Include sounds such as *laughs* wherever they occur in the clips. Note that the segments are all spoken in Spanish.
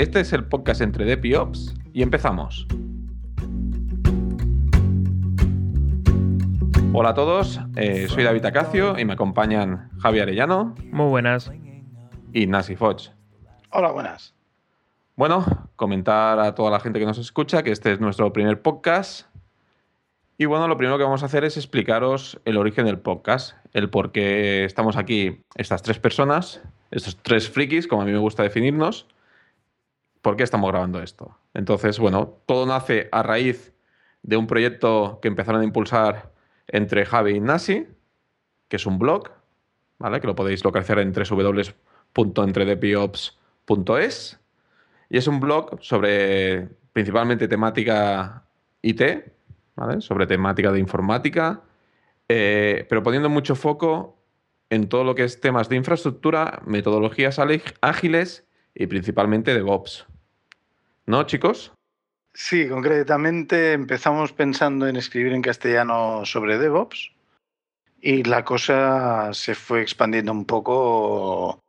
Este es el podcast entre Dep y Ops y empezamos. Hola a todos, eh, soy David Acacio y me acompañan Javier Arellano Muy buenas. y Nasi Foch. Hola, buenas. Bueno, comentar a toda la gente que nos escucha que este es nuestro primer podcast. Y bueno, lo primero que vamos a hacer es explicaros el origen del podcast, el por qué estamos aquí estas tres personas, estos tres frikis, como a mí me gusta definirnos, por qué estamos grabando esto. Entonces, bueno, todo nace a raíz de un proyecto que empezaron a impulsar entre Javi y Nasi, que es un blog, ¿vale? Que lo podéis localizar en www.entredepiops.es. Y es un blog sobre principalmente temática IT, ¿vale? Sobre temática de informática, eh, pero poniendo mucho foco en todo lo que es temas de infraestructura, metodologías ágil- ágiles y principalmente DevOps. ¿No, chicos? Sí, concretamente empezamos pensando en escribir en castellano sobre DevOps y la cosa se fue expandiendo un poco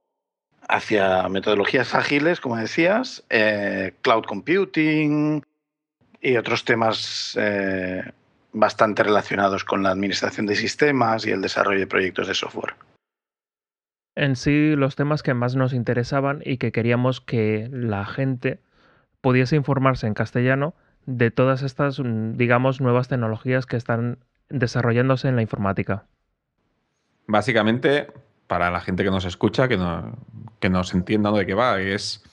hacia metodologías ágiles, como decías, eh, cloud computing y otros temas eh, bastante relacionados con la administración de sistemas y el desarrollo de proyectos de software. En sí, los temas que más nos interesaban y que queríamos que la gente pudiese informarse en castellano de todas estas, mm, digamos, nuevas tecnologías que están desarrollándose en la informática. Básicamente, para la gente que nos escucha, que, no, que nos entienda de qué va, es,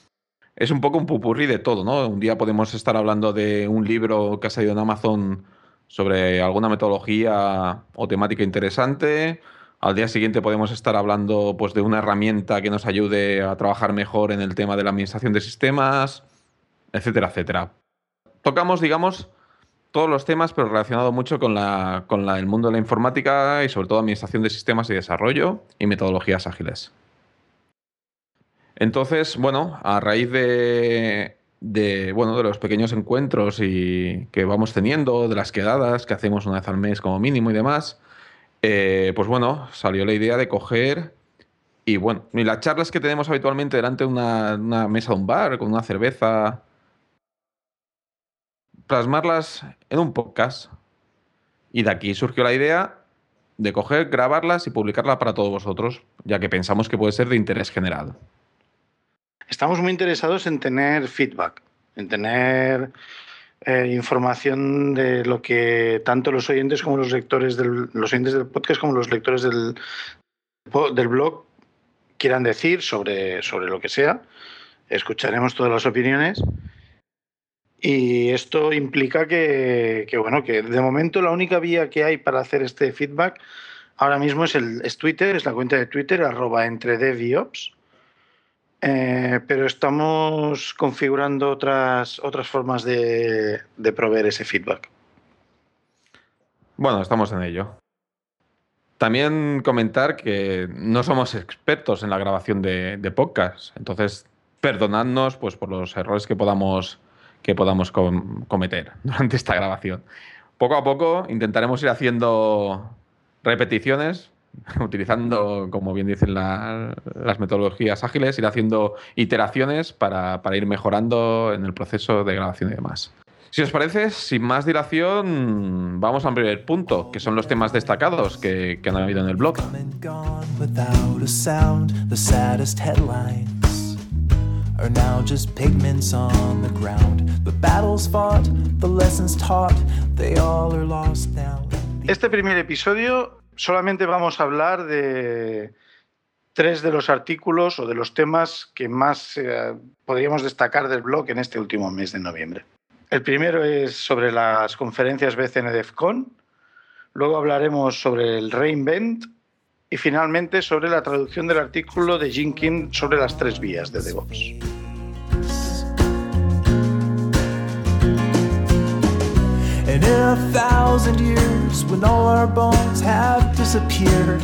es un poco un pupurrí de todo, ¿no? Un día podemos estar hablando de un libro que ha salido en Amazon sobre alguna metodología o temática interesante. Al día siguiente podemos estar hablando pues, de una herramienta que nos ayude a trabajar mejor en el tema de la administración de sistemas, etcétera, etcétera. Tocamos, digamos, todos los temas, pero relacionado mucho con, la, con la- el mundo de la informática y sobre todo administración de sistemas y desarrollo y metodologías ágiles. Entonces, bueno, a raíz de, de, bueno, de los pequeños encuentros y que vamos teniendo, de las quedadas que hacemos una vez al mes como mínimo y demás, eh, pues bueno, salió la idea de coger y bueno, y las charlas que tenemos habitualmente delante de una, una mesa de un bar con una cerveza, plasmarlas en un podcast. Y de aquí surgió la idea de coger, grabarlas y publicarlas para todos vosotros, ya que pensamos que puede ser de interés general. Estamos muy interesados en tener feedback, en tener eh, información de lo que tanto los oyentes como los lectores del, los oyentes del podcast como los lectores del, del blog quieran decir sobre, sobre lo que sea. Escucharemos todas las opiniones. Y esto implica que, bueno, que de momento la única vía que hay para hacer este feedback ahora mismo es, el, es Twitter, es la cuenta de Twitter, arroba entre. Eh, pero estamos configurando otras, otras formas de, proveer ese feedback. Bueno, estamos en ello. También comentar que no somos expertos en la grabación de, de podcast, entonces perdonadnos pues, por los errores que podamos, que podamos com- cometer *laughs* durante esta grabación. Poco a poco intentaremos ir haciendo repeticiones, *laughs* utilizando, como bien dicen la- las metodologías ágiles, ir haciendo iteraciones para, para ir mejorando en el proceso de grabación y demás. Si os parece, sin más dilación, vamos al primer punto, que son los temas destacados que, que han habido en el blog. Come and gone without a sound. The saddest headlines are now just pigments on the ground. The battles fought, the lessons taught, they all are lost now. Este primer episodio solamente vamos a hablar de tres de los artículos o de los temas que más eh, podríamos destacar del blog en este último mes de noviembre. El primero es sobre las conferencias BCN DEFCON, luego hablaremos sobre el Reinvent y finalmente sobre la traducción del artículo de Jenkins sobre las tres vías de DevOps. And in a thousand years, when all our bones have disappeared,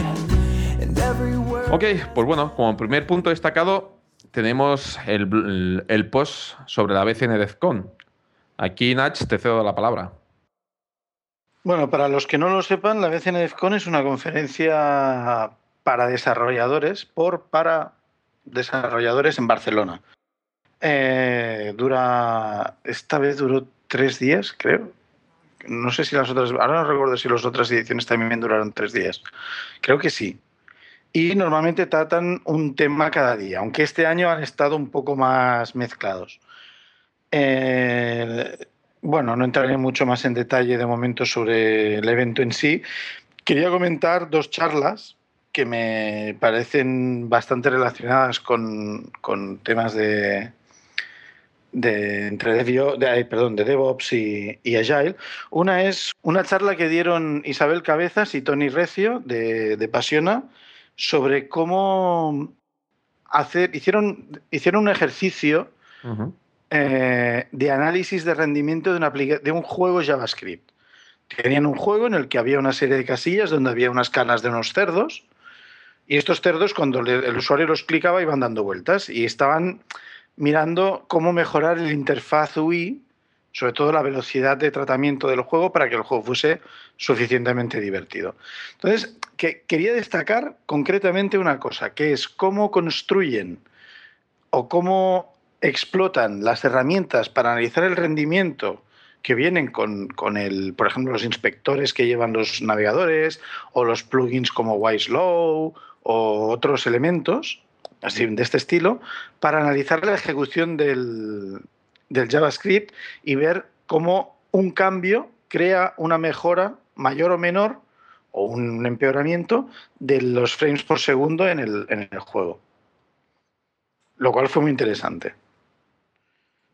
and everywhere. Ok, pues bueno, como primer punto destacado tenemos el, post sobre la BCN DEFCON. Aquí, Nach, te cedo la palabra. Bueno, para los que no lo sepan, la BCN DEFCON es una conferencia para desarrolladores por para desarrolladores en Barcelona. eh, dura, esta vez duró tres días, creo. No sé si las otras, ahora no recuerdo si las otras ediciones también duraron tres días. Creo que sí. Y normalmente tratan un tema cada día, aunque este año han estado un poco más mezclados. Eh, bueno, no entraré mucho más en detalle de momento sobre el evento en sí. Quería comentar dos charlas que me parecen bastante relacionadas con, con temas de, de, entre de, perdón, de DevOps y, y, Agile. Una es una charla que dieron Isabel Cabezas y Tony Recio de, de Pasiona sobre cómo hacer, hicieron, hicieron un ejercicio uh -huh. eh, de análisis de rendimiento de, una de un juego JavaScript. Tenían un juego en el que había una serie de casillas donde había unas canas de unos cerdos y estos cerdos cuando el usuario los clicaba iban dando vueltas y estaban mirando cómo mejorar el interfaz UI, sobre todo la velocidad de tratamiento del juego para que el juego fuese suficientemente divertido. Entonces, que, quería destacar concretamente una cosa, que es cómo construyen o cómo explotan las herramientas para analizar el rendimiento que vienen con, con, el, por ejemplo, los inspectores que llevan los navegadores o los plugins como Wiselow o otros elementos así, de este estilo para analizar la ejecución del, del JavaScript y ver cómo un cambio crea una mejora mayor o menor o un empeoramiento de los frames por segundo en el, en el juego. Lo cual fue muy interesante.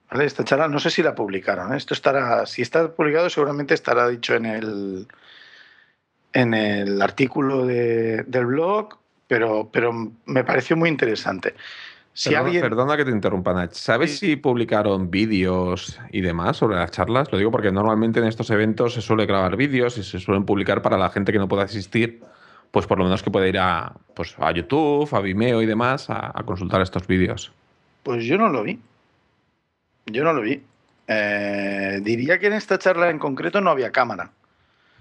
¿Vale? Esta charla no sé si la publicaron. ¿eh? Esto estará, si está publicado, seguramente estará dicho en el, en el artículo de, del blog, pero, pero me pareció muy interesante. Si perdona, alguien... perdona, que te interrumpa, Nach. ¿Sabes sí. si publicaron vídeos y demás sobre las charlas? Lo digo porque normalmente en estos eventos se suele grabar vídeos y se suelen publicar para la gente que no pueda asistir, pues por lo menos que pueda ir a, pues, a YouTube, a Vimeo y demás a, a consultar estos vídeos. Pues yo no lo vi. Yo no lo vi. Eh, diría que en esta charla en concreto no había cámara.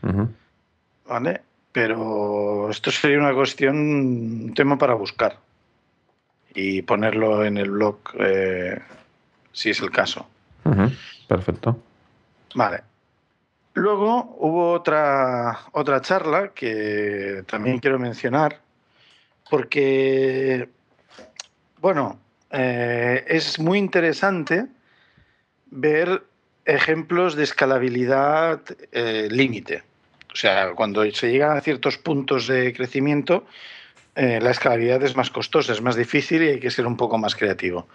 Uh -huh. ¿Vale? Pero esto sería una cuestión, un tema para buscar y ponerlo en el blog eh, si es el caso. Uh -huh. Perfecto. Vale. Luego hubo otra, otra charla que también quiero mencionar porque, bueno, eh, es muy interesante ver ejemplos de escalabilidad eh, límite. O sea, cuando se llegan a ciertos puntos de crecimiento, eh, la escalabilidad es más costosa, es más difícil y hay que ser un poco más creativo.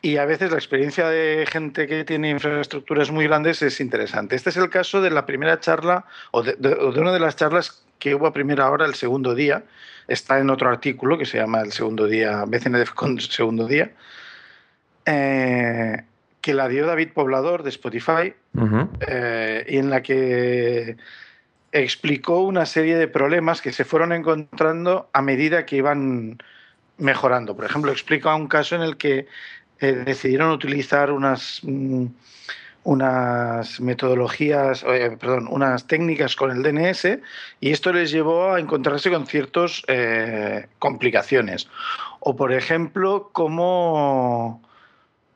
Y a veces la experiencia de gente que tiene infraestructuras muy grandes es interesante. Este es el caso de la primera charla o de, de, de una de las charlas que hubo a primera hora el segundo día. Está en otro artículo que se llama El segundo día, BCNDF con segundo día. Eh, que la dio David Poblador de Spotify uh -huh. eh, y en la que explicó una serie de problemas que se fueron encontrando a medida que iban mejorando. Por ejemplo, explica un caso en el que eh, decidieron utilizar unas, mm, unas metodologías, eh, perdón, unas técnicas con el DNS y esto les llevó a encontrarse con ciertas eh, complicaciones. O, por ejemplo, cómo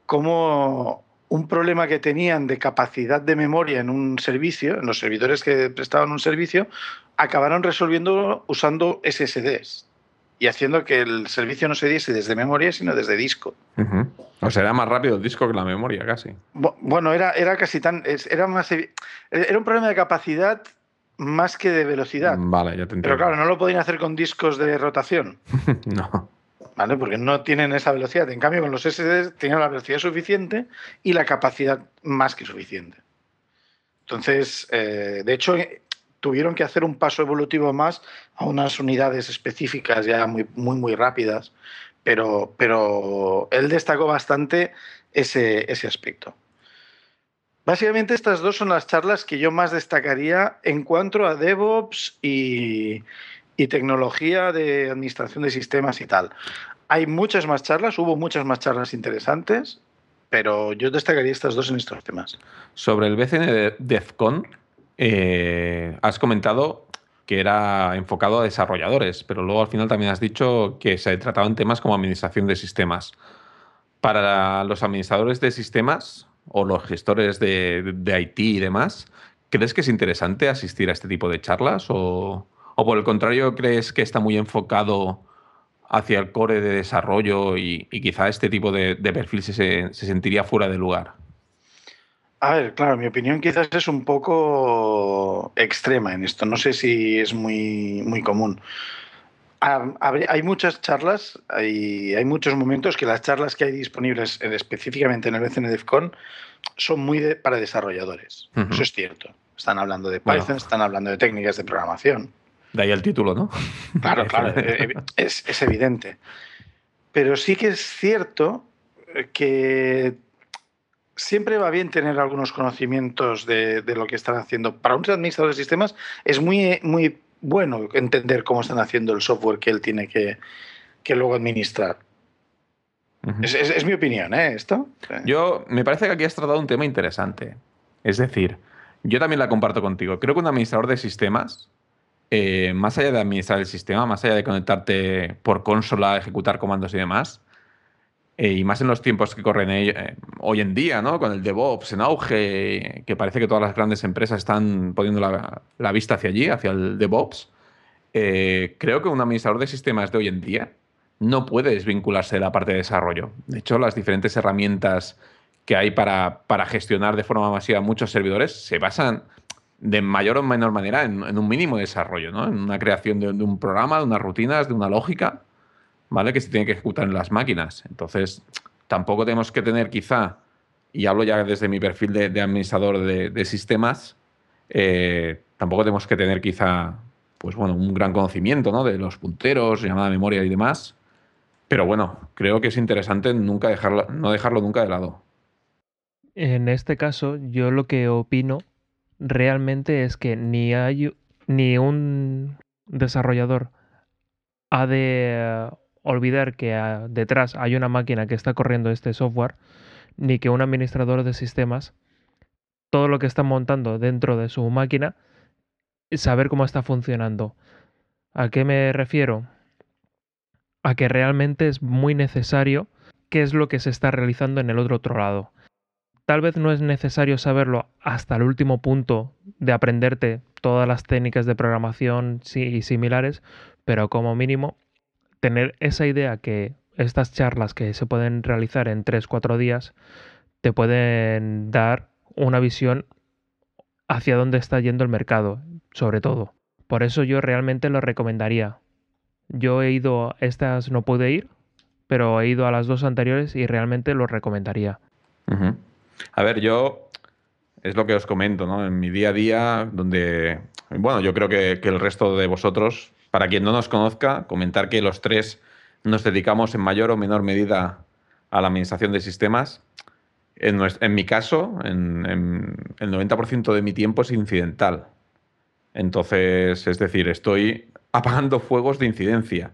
como un problema que tenían de capacidad de memoria en un servicio, en los servidores que prestaban un servicio, acabaron resolviendo usando SSDs y haciendo que el servicio no se diese desde memoria, sino desde disco. Uh -huh. O sea, era más rápido el disco que la memoria, casi. Bueno, era, era casi tan. Era, más, era un problema de capacidad más que de velocidad. Vale, ya te entiendo. Pero claro, no lo podían hacer con discos de rotación. *laughs* no. ¿Vale? Porque no tienen esa velocidad. En cambio, con los SSD tenían la velocidad suficiente y la capacidad más que suficiente. Entonces, eh, de hecho, tuvieron que hacer un paso evolutivo más a unas unidades específicas ya muy, muy, muy rápidas, pero, pero él destacó bastante ese, ese aspecto. Básicamente estas dos son las charlas que yo más destacaría en cuanto a DevOps y, y tecnología de administración de sistemas y tal. Hay muchas más charlas, hubo muchas más charlas interesantes, pero yo destacaría estas dos en estos temas. Sobre el BCN de DEFCON, eh, has comentado que era enfocado a desarrolladores, pero luego al final también has dicho que se trataban temas como administración de sistemas. para los administradores de sistemas o los gestores de, de IT y demás, ¿crees que es interesante asistir a este tipo de charlas o, o por el contrario crees que está muy enfocado hacia el core de desarrollo y, y quizá este tipo de, de perfil se, se, sentiría fuera de lugar? A ver, claro, mi opinión quizás es un poco extrema en esto. No sé si es muy, muy común. Hay muchas charlas, hay, hay muchos momentos que las charlas que hay disponibles específicamente en el BCNDEFCON son muy de, para desarrolladores. Uh -huh. Eso es cierto. Están hablando de Python, bueno. están hablando de técnicas de programación. De ahí el título, ¿no? Claro, *laughs* claro, eh, es, es, evidente. Pero sí que es cierto que siempre va bien tener algunos conocimientos de, de, lo que están haciendo. Para un administrador de sistemas es muy, muy bueno entender cómo están haciendo el software que él tiene que, que luego administrar. Uh -huh. es, es, es, mi opinión, ¿eh? Esto. Yo, me parece que aquí has tratado un tema interesante. Es decir, yo también la comparto contigo. Creo que un administrador de sistemas eh, más allá de administrar el sistema, más allá de conectarte por consola, ejecutar comandos y demás, eh, y más en los tiempos que corren eh, hoy en día, ¿no? con el DevOps en auge, que parece que todas las grandes empresas están poniendo la, vista hacia allí, hacia el DevOps, creo que un administrador de sistemas de hoy en día no puede desvincularse de la parte de desarrollo. De hecho, las diferentes herramientas que hay para gestionar de forma masiva muchos servidores se basan de mayor o menor manera en, un mínimo de desarrollo, ¿no? en una creación de, un programa, de unas rutinas, de una lógica, ¿vale? que se tiene que ejecutar en las máquinas. Entonces, tampoco tenemos que tener quizá, y hablo ya desde mi perfil de, administrador de, de sistemas, eh, tampoco tenemos que tener quizá pues bueno, un gran conocimiento ¿no? de los punteros, llamada memoria y demás. Pero bueno, creo que es interesante nunca dejarlo, no dejarlo nunca de lado. En este caso, yo lo que opino realmente es que ni hay ni un desarrollador ha de olvidar que detrás hay una máquina que está corriendo este software, ni que un administrador de sistemas, todo lo que está montando dentro de su máquina, saber cómo está funcionando. ¿A qué me refiero? A que realmente es muy necesario qué es lo que se está realizando en el otro, otro lado tal vez no es necesario saberlo hasta el último punto de aprenderte todas las técnicas de programación y similares, pero como mínimo tener esa idea que estas charlas que se pueden realizar en 3-4 días te pueden dar una visión hacia dónde está yendo el mercado, sobre todo. Por eso yo realmente lo recomendaría. Yo he ido estas, no pude ir, pero he ido a las dos anteriores y realmente lo recomendaría. A ver, yo es lo que os comento, ¿no? En mi día a día, donde, bueno, yo creo que, el resto de vosotros, para quien no nos conozca, comentar que los tres nos dedicamos en mayor o menor medida a la administración de sistemas. En mi caso, en, en el 90% de mi tiempo es incidental. Entonces, es decir, estoy apagando fuegos de incidencia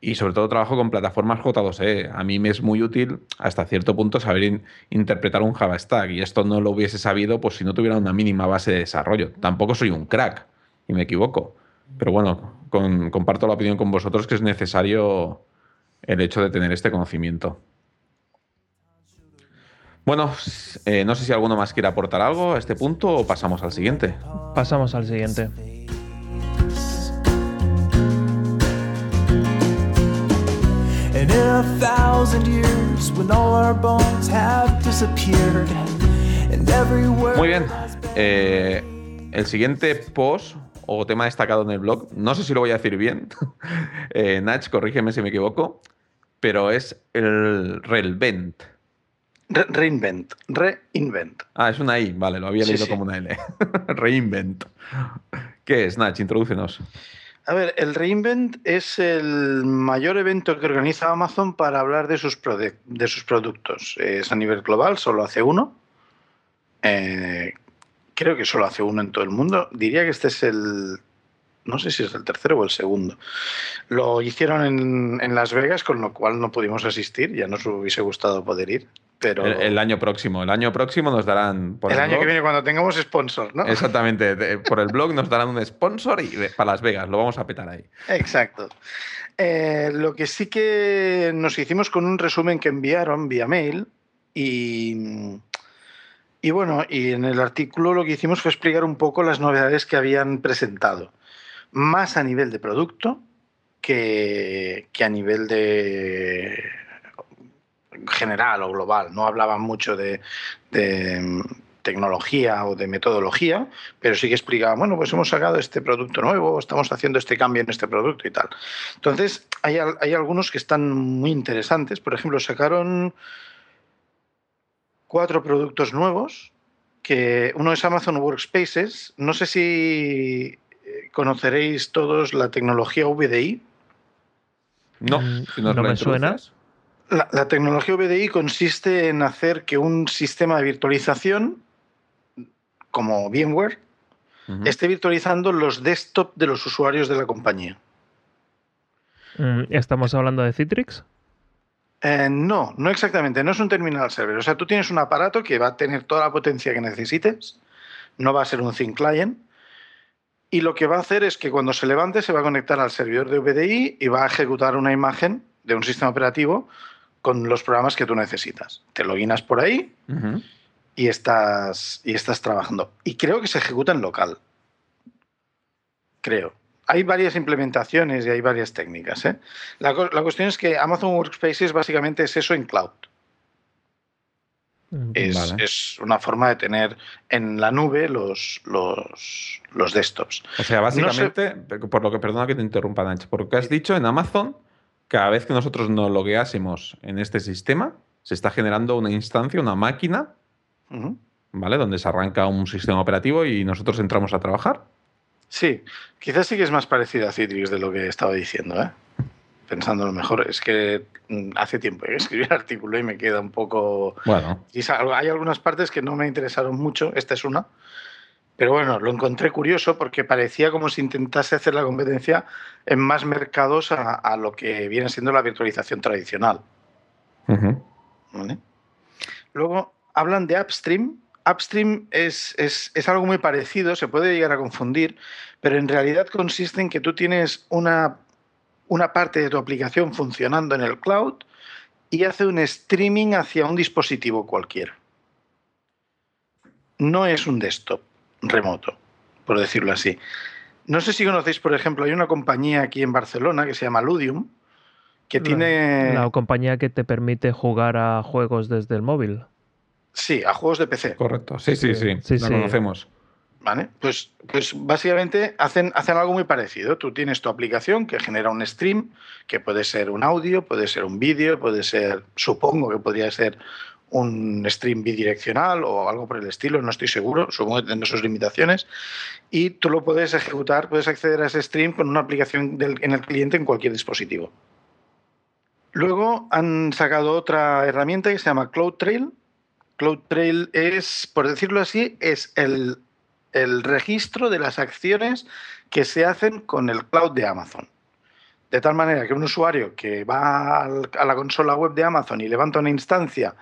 y sobre todo trabajo con plataformas J2E. A mí me es muy útil hasta cierto punto saber in interpretar un Java Stack y esto no lo hubiese sabido pues si no tuviera una mínima base de desarrollo. Tampoco soy un crack y me equivoco. Pero bueno, comparto la opinión con vosotros que es necesario el hecho de tener este conocimiento. Bueno, eh, no sé si alguno más quiere aportar algo a este punto o pasamos al siguiente. Pasamos al siguiente. In a thousand years, when all our bones have disappeared, and every word Muy bien. Eh, el siguiente post o tema destacado en el blog, no sé si lo voy a decir bien. *laughs* eh, Nach, corrígeme si me equivoco, pero es el Relvent. Re reinvent, reinvent. Ah, es una I, vale, lo había sí, leído sí. como una L. *laughs* reinvent. ¿Qué es, Nach? Introdúcenos. A ver, el Reinvent es el mayor evento que organiza Amazon para hablar de sus, de sus productos. Es a nivel global, solo hace uno. Eh, creo que solo hace uno en todo el mundo. Diría que este es el... No sé si es el tercero o el segundo. Lo hicieron en, en Las Vegas, con lo cual no pudimos asistir. Ya nos hubiese gustado poder ir. Pero... El, el año próximo. El año próximo nos darán. Por el año blog- que viene cuando tengamos sponsor, ¿no? Exactamente. de- por el blog nos darán un sponsor y de- para Las Vegas. Lo vamos a petar ahí. Exacto. Eh, lo que sí que nos hicimos con un resumen que enviaron vía mail y, y bueno, y en el artículo lo que hicimos fue explicar un poco las novedades que habían presentado, más a nivel de producto que, que a nivel de general o global. No hablaban mucho de, de, mm, tecnología o de metodología, pero sí que explicaban, bueno, pues hemos sacado este producto nuevo, estamos haciendo este cambio en este producto y tal. Entonces, hay, hay algunos que están muy interesantes. Por ejemplo, sacaron cuatro productos nuevos, que uno es Amazon Workspaces. No sé si eh, conoceréis todos la tecnología VDI. No, Mm, si no me suena. introduces. La, la tecnología VDI consiste en hacer que un sistema de virtualización, como VMware, esté virtualizando los desktop de los usuarios de la compañía. Mm, ¿Estamos hablando de Citrix? Eh, no, no exactamente, no es un terminal server. O sea, tú tienes un aparato que va a tener toda la potencia que necesites, no va a ser un thin client, y lo que va a hacer es que cuando se levante se va a conectar al servidor de VDI y va a ejecutar una imagen de un sistema operativo con los programas que tú necesitas. Te loginas por ahí y estás, y estás trabajando. Y creo que se ejecuta en local. Creo. Hay varias implementaciones y hay varias técnicas. ¿eh? La, cuestión es que Amazon Workspaces básicamente es eso en cloud. Mm, Es, una forma de tener en la nube los, los, los desktops. O sea, básicamente, por lo que perdona que te interrumpa, Nach, porque has dicho en Amazon, cada vez que nosotros nos logueásemos en este sistema, se está generando una instancia, una máquina. ¿vale? Donde se arranca un sistema operativo y nosotros entramos a trabajar. Sí, quizás sí que es más parecido a Citrix de lo que estaba diciendo, ¿eh? Pensándolo mejor. Es que mm, hace tiempo que *laughs* escribí el artículo y me queda un poco Bueno, Y hay algunas partes que no me interesaron mucho, esta es una, pero bueno, lo encontré curioso porque parecía como si intentase hacer la competencia en más mercados a, a lo que viene siendo la virtualización tradicional. Luego hablan de Upstream. Upstream es, es- es algo muy parecido, se puede llegar a confundir, pero en realidad consiste en que tú tienes una, una parte de tu aplicación funcionando en el cloud y hace un streaming hacia un dispositivo cualquiera. No es un desktop remoto, por decirlo así. No sé si conocéis, por ejemplo, hay una compañía aquí en Barcelona que se llama Ludium, que La- tiene... La compañía que te permite jugar a juegos desde el móvil. Sí, a juegos de PC. correcto. Sí, sí, sí. Sí, lo sí. conocemos. ¿Vale? Pues, pues básicamente hacen, hacen algo muy parecido. Tú tienes tu aplicación que genera un stream, que puede ser un audio, puede ser un vídeo, puede ser, supongo que podría ser un stream bidireccional o algo por el estilo, no estoy seguro, supongo que tendrá sus limitaciones. Y tú lo puedes ejecutar, puedes acceder a ese stream con una aplicación en el cliente en cualquier dispositivo. Luego han sacado otra herramienta que se llama CloudTrail. CloudTrail es, por decirlo así, es el el registro de las acciones que se hacen con el cloud de Amazon. De tal manera que un usuario que va a la consola web de Amazon y levanta una instancia,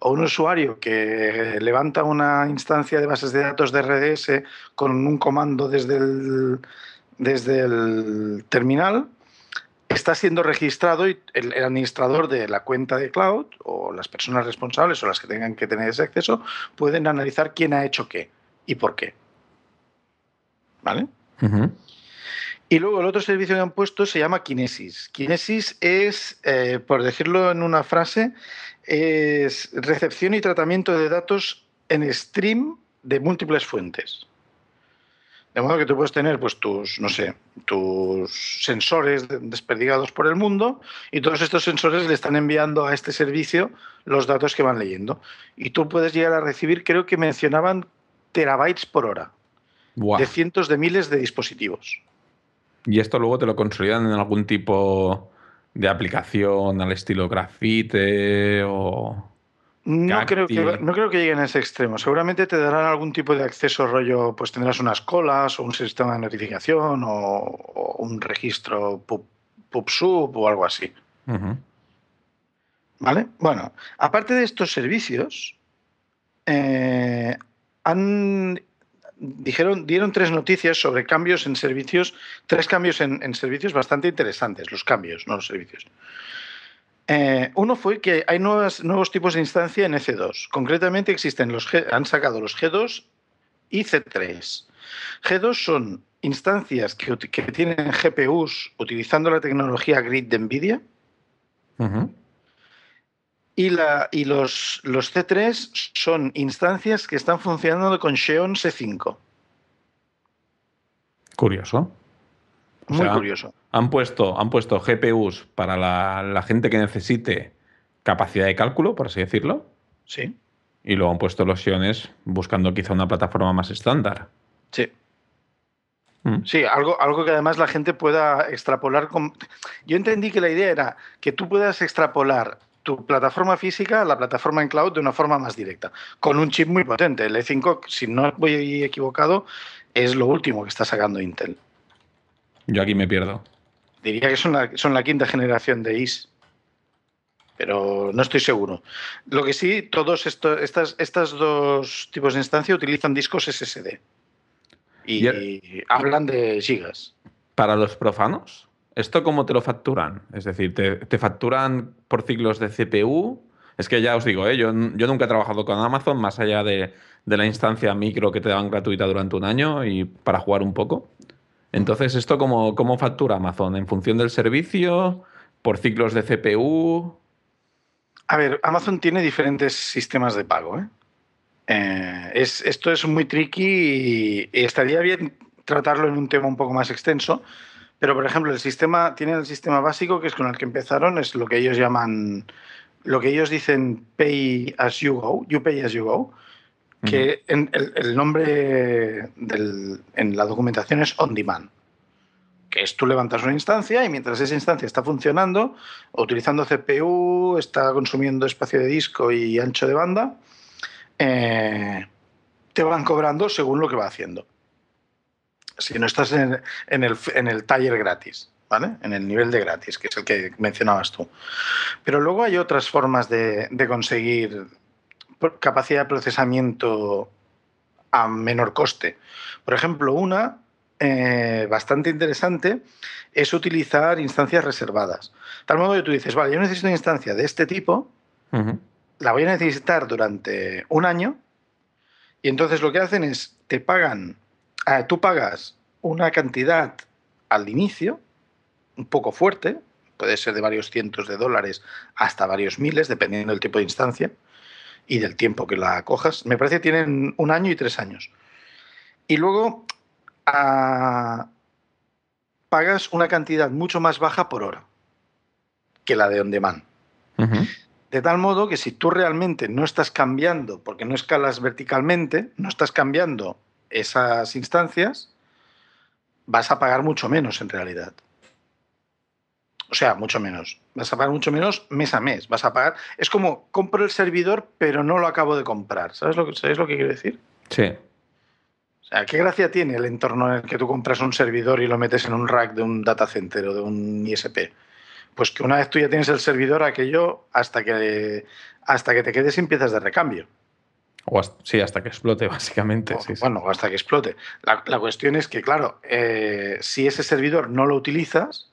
o un usuario que levanta una instancia de bases de datos de RDS con un comando desde el, desde el terminal, está siendo registrado y el, administrador de la cuenta de cloud o las personas responsables o las que tengan que tener ese acceso pueden analizar quién ha hecho qué y por qué. ¿Vale? Y luego el otro servicio que han puesto se llama Kinesis. Kinesis es, eh, por decirlo en una frase, es recepción y tratamiento de datos en stream de múltiples fuentes. De modo que tú puedes tener pues, tus, no sé, tus sensores de- desperdigados por el mundo y todos estos sensores le están enviando a este servicio los datos que van leyendo. Y tú puedes llegar a recibir, creo que mencionaban terabytes por hora, de cientos de miles de dispositivos. Y esto luego te lo consolidan en algún tipo de aplicación al estilo grafite o... No creo, que, no creo que lleguen a ese extremo. Seguramente te darán algún tipo de acceso rollo, pues tendrás unas colas o un sistema de notificación o, o un registro pub, PubSub o algo así. ¿Vale? Bueno, aparte de estos servicios, eh, han dijeron, dieron tres noticias sobre cambios en servicios, tres cambios en, servicios bastante interesantes, los cambios, no los servicios. Eh, uno fue que hay nuevas, nuevos tipos de instancia en EC2. Concretamente existen los G- han sacado los G2 y C3. G2 son instancias que, que tienen GPUs utilizando la tecnología Grid de NVIDIA Ujú. Y, la, y los, los C3 son instancias que están funcionando con Xeon C5. Curioso. O Muy sea, curioso. Han puesto, han puesto GPUs para la, la gente que necesite capacidad de cálculo, por así decirlo, Sí, y luego han puesto los Xeones buscando quizá una plataforma más estándar. sí. Mm. Sí, algo, algo que además la gente pueda extrapolar. Con... Yo entendí que la idea era que tú puedas extrapolar tu plataforma física a la plataforma en cloud de una forma más directa, con un chip muy potente. El E5, si no voy equivocado, es lo último que está sacando Intel. Yo aquí me pierdo. Diría que son la, son la quinta generación de IS. Pero no estoy seguro. Lo que sí, todos estos, estas, estas dos tipos de instancia utilizan discos SSD. Y, Y hablan de gigas. Para los profanos, ¿esto cómo te lo facturan? Es decir, ¿te, facturan por ciclos de CPU? Es que ya os digo, ¿eh? yo, nunca he trabajado con Amazon más allá de, la instancia micro que te daban gratuita durante un año y para jugar un poco. Entonces, ¿esto cómo, factura Amazon? ¿En función del servicio? ¿Por ciclos de CPU? A ver, Amazon tiene diferentes sistemas de pago. ¿eh? Eh, es, esto es muy tricky y estaría bien tratarlo en un tema un poco más extenso. Pero, por ejemplo, el sistema tiene el sistema básico, que es con el que empezaron, es lo que ellos llaman, lo que ellos dicen pay as you go, you pay as you go, que en- el, el nombre del- en la documentación es on demand. Que es tú levantas una instancia y mientras esa instancia está funcionando, utilizando CPU, está consumiendo espacio de disco y ancho de banda, eh, te van cobrando según lo que va haciendo. Si no estás en, en el, en el taller gratis, ¿vale? En el nivel de gratis, que es el que mencionabas tú. Pero luego hay otras formas de, de conseguir capacidad de procesamiento a menor coste. Por ejemplo, una eh, bastante interesante es utilizar instancias reservadas. Tal modo que tú dices, vale, yo necesito una instancia de este tipo, la voy a necesitar durante un año y entonces lo que hacen es te pagan, ah, tú pagas una cantidad al inicio, un poco fuerte, puede ser de varios cientos de dólares hasta varios miles, dependiendo del tipo de instancia y del tiempo que la cojas. Me parece que tienen un año y tres años. Y luego ah, pagas una cantidad mucho más baja por hora que la de on demand. De tal modo que si tú realmente no estás cambiando, porque no escalas verticalmente, no estás cambiando esas instancias, vas a pagar mucho menos en realidad. O sea, mucho menos. Vas a pagar mucho menos mes a mes. Vas a pagar. Es como compro el servidor, pero no lo acabo de comprar. ¿Sabes lo que, ¿sabes lo que quiero decir? Sí. O sea, ¿qué gracia tiene el entorno en el que tú compras un servidor y lo metes en un rack de un data center o de un ISP? Pues que una vez tú ya tienes el servidor, aquello hasta que, hasta que te quedes sin piezas de recambio. O hasta, sí, hasta que explote, *laughs* básicamente. O, sí, sí. Bueno, hasta que explote. La, la cuestión es que, claro, eh, si ese servidor no lo utilizas,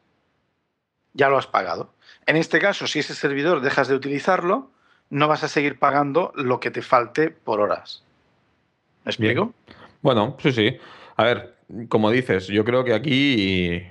ya lo has pagado. En este caso, si ese servidor dejas de utilizarlo, no vas a seguir pagando lo que te falte por horas. ¿Me explico? Bueno, sí, sí. A ver, como dices, yo creo que aquí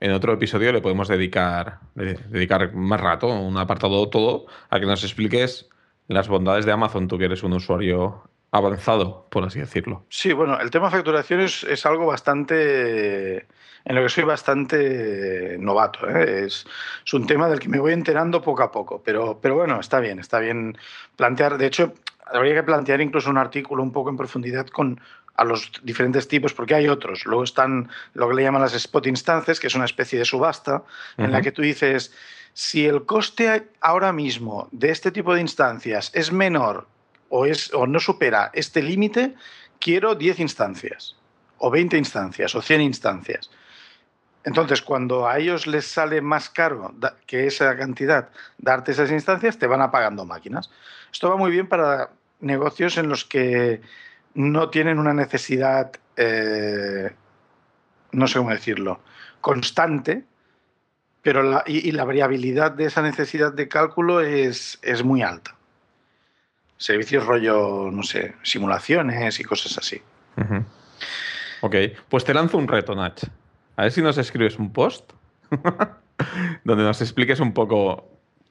en otro episodio le podemos dedicar, de- dedicar más rato, un apartado todo, a que nos expliques las bondades de Amazon, tú que eres un usuario avanzado, por así decirlo. Sí, bueno, el tema facturación es, es algo bastante. en lo que soy bastante novato. ¿eh? Es, es un tema del que me voy enterando poco a poco. Pero, pero bueno, está bien, está bien plantear. De hecho, habría que plantear incluso un artículo un poco en profundidad con a los diferentes tipos, porque hay otros. Luego están lo que le llaman las spot instances, que es una especie de subasta, en la que tú dices, si el coste ahora mismo de este tipo de instancias es menor o, es, o no supera este límite, quiero 10 instancias, o 20 instancias, o 100 instancias. Entonces, cuando a ellos les sale más caro que esa cantidad darte esas instancias, te van apagando máquinas. Esto va muy bien para negocios en los que no tienen una necesidad, eh, no sé cómo decirlo, constante, pero la, y, la variabilidad de esa necesidad de cálculo es, es muy alta. Servicios rollo, no sé, simulaciones y cosas así. Ujú. Ok, pues te lanzo un reto, Nach. A ver si nos escribes un post *laughs* donde nos expliques un poco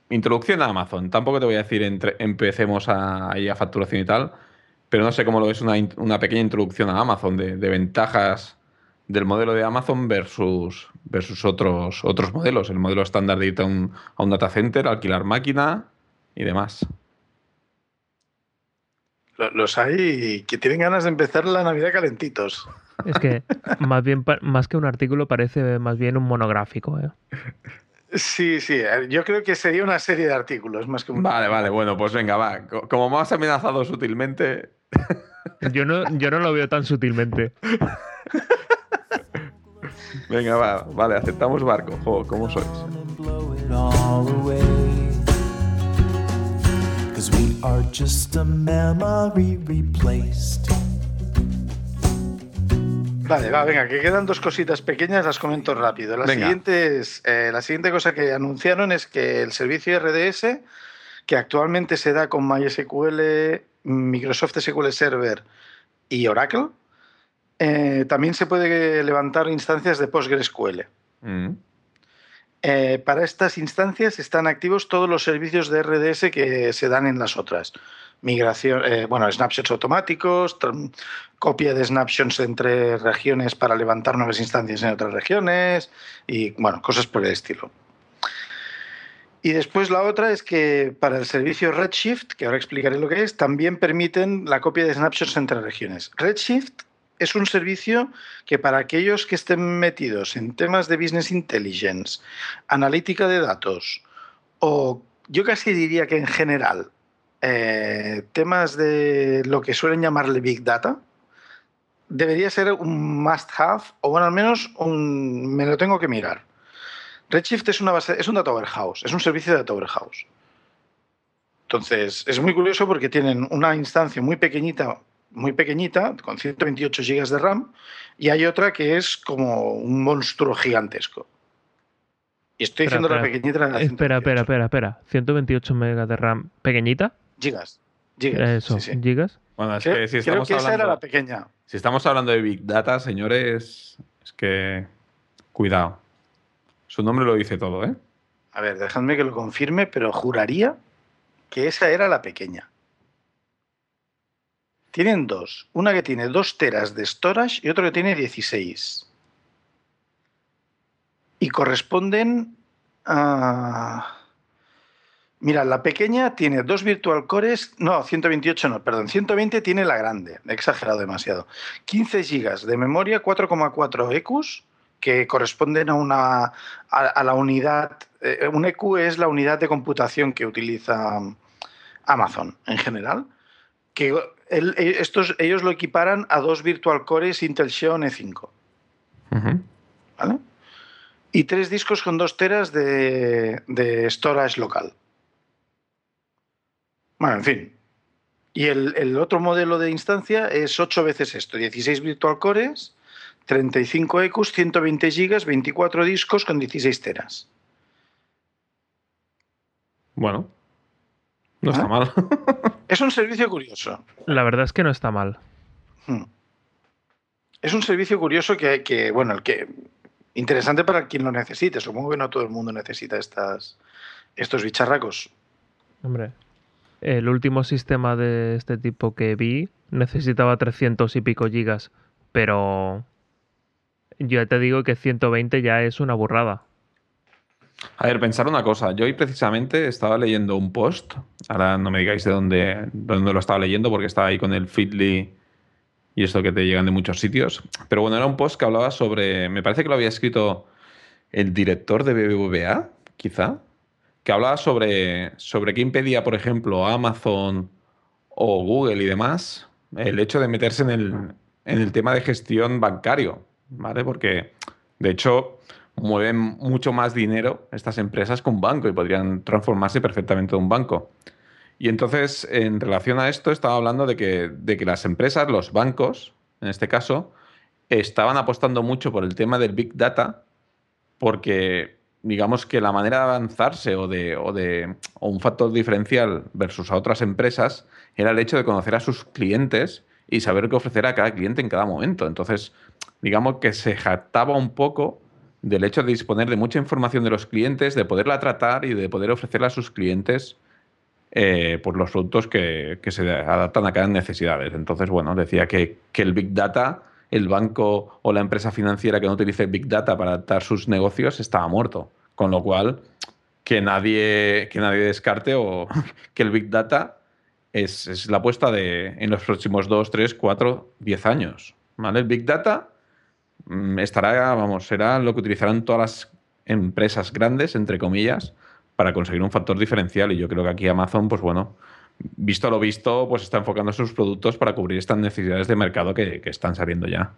introducción a Amazon. Tampoco te voy a decir entre- empecemos a, a facturación y tal, pero no sé cómo lo es una, una pequeña introducción a Amazon de ventajas del modelo de Amazon versus, versus otros, otros modelos. El modelo estándar de irte a un, a un data center, alquilar máquina y demás. Lo- Los hay que tienen ganas de empezar la Navidad calentitos. Es que *laughs* más bien más que un artículo parece más bien un monográfico. ¿eh? Sí, sí, eh, yo creo que sería una serie de artículos más que un... Vale, vale, bueno, pues venga, va. Co- Como me has amenazado sutilmente, Yo no, yo no lo veo tan sutilmente. *laughs* venga, va, vale, aceptamos barco. Jo, ¿cómo sois? and blow it all away. Cause we are just a memory replaced. Vale, va, venga, que quedan dos cositas pequeñas, las comento rápido. La Venga. siguiente, es, eh, la siguiente cosa que anunciaron es que el servicio RDS, que actualmente se da con MySQL, Microsoft SQL Server y Oracle, eh, también se puede levantar instancias de PostgreSQL. Mm. Eh, para estas instancias están activos todos los servicios de RDS que se dan en las otras. Migración, eh, bueno, snapshots automáticos, copia de snapshots entre regiones para levantar nuevas instancias en otras regiones y, bueno, cosas por el estilo. Y después la otra es que para el servicio Redshift, que ahora explicaré lo que es, también permiten la copia de snapshots entre regiones. Redshift es un servicio que para aquellos que estén metidos en temas de business intelligence, analítica de datos o yo casi diría que en general eh, temas de lo que suelen llamarle big data, debería ser un must have o bueno, al menos un, me lo tengo que mirar. Redshift es, una base, es un data warehouse, es un servicio de data warehouse. Entonces, es muy curioso porque tienen una instancia muy pequeñita, muy pequeñita, con 128 GB de RAM, y hay otra que es como un monstruo gigantesco. Y estoy Espera, diciendo la pequeñita la Espera, espera, 128. espera, espera. 128 megas de RAM pequeñita. Gigas. Gigas. Eso, sí, sí. gigas. Bueno, es Creo, que si creo estamos, que esa era hablando, la pequeña. si estamos hablando de Big Data, señores, es que cuidado. Su nombre lo dice todo, ¿eh? A ver, dejadme que lo confirme, pero juraría que esa era la pequeña. Tienen dos. Una que tiene dos teras de storage y otro que tiene 16. Y corresponden a... Mira, la pequeña tiene dos virtual cores, no, 128 no, perdón, 120 tiene la grande, he exagerado demasiado. 15 gigas de memoria, 4,4 EQs, que corresponden a una a, a la unidad, eh, un EQ es la unidad de computación que utiliza Amazon en general, que el- eh, estos, ellos lo equiparan a dos virtual cores Intel Xeon E5, Ujú. ¿vale? Y tres discos con dos teras de, de storage local. Bueno, en fin. Y el, el otro modelo de instancia es 8 veces esto, 16 virtual cores, 35 EQs, 120 gigas, 24 discos con 16 teras. Bueno, no está mal. *laughs* Es un servicio curioso. La verdad es que no está mal. Hmm. Es un servicio curioso que, que, bueno, el que interesante para quien lo necesite. Supongo que no todo el mundo necesita estas, estos bicharracos. Hombre, el último sistema de este tipo que vi necesitaba 300 y pico gigas, pero yo ya te digo que 120 ya es una burrada. A ver, pensar una cosa. Yo hoy precisamente estaba leyendo un post. Ahora no me digáis de dónde, de dónde lo estaba leyendo porque estaba ahí con el Feedly y esto que te llegan de muchos sitios. Pero bueno, era un post que hablaba sobre. Me parece que lo había escrito el director de BBVA, quizá. Que hablaba sobre, sobre qué impedía, por ejemplo, a Amazon o Google y demás el hecho de meterse en el, en el tema de gestión bancario. ¿Vale? Porque, de hecho, mueven mucho más dinero estas empresas que un banco y podrían transformarse perfectamente en un banco. Y entonces, en relación a esto, estaba hablando de que, de que las empresas, los bancos, en este caso, estaban apostando mucho por el tema del Big Data porque digamos que la manera de avanzarse o de, o de o un factor diferencial versus a otras empresas era el hecho de conocer a sus clientes y saber qué ofrecer a cada cliente en cada momento. Entonces, digamos que se jactaba un poco del hecho de disponer de mucha información de los clientes, de poderla tratar y de poder ofrecerla a sus clientes eh, por los productos que, se adaptan a cada necesidades. Entonces, bueno, decía que, que el Big Data el banco o la empresa financiera que no utilice Big Data para adaptar sus negocios estaba muerto. Con lo cual, que nadie, que nadie descarte o *laughs* que el Big Data es, la apuesta de en los próximos 2, 3, 4, 10 años. ¿vale? El Big Data estará, vamos, será lo que utilizarán todas las empresas grandes, entre comillas, para conseguir un factor diferencial. Y yo creo que aquí Amazon, pues bueno, visto lo visto, pues está enfocando sus productos para cubrir estas necesidades de mercado que, están saliendo ya.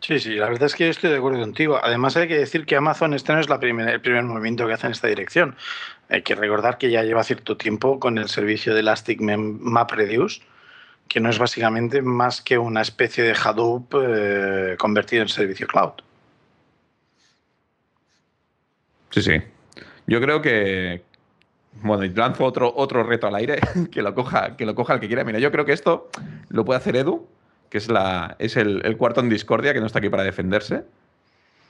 Sí, sí, la verdad es que estoy de acuerdo contigo. Además hay que decir que Amazon este no es la el primer movimiento que hace en esta dirección. Hay que recordar que ya lleva cierto tiempo con el servicio de Elastic MapReduce, que no es básicamente más que una especie de Hadoop eh, convertido en servicio cloud. Sí, sí. Yo creo que, bueno, y lanzo otro, otro reto al aire, *laughs* que lo, coja, que lo coja el que quiera. Mira, yo creo que esto lo puede hacer Edu, que es, la, es el, cuarto en discordia, que no está aquí para defenderse.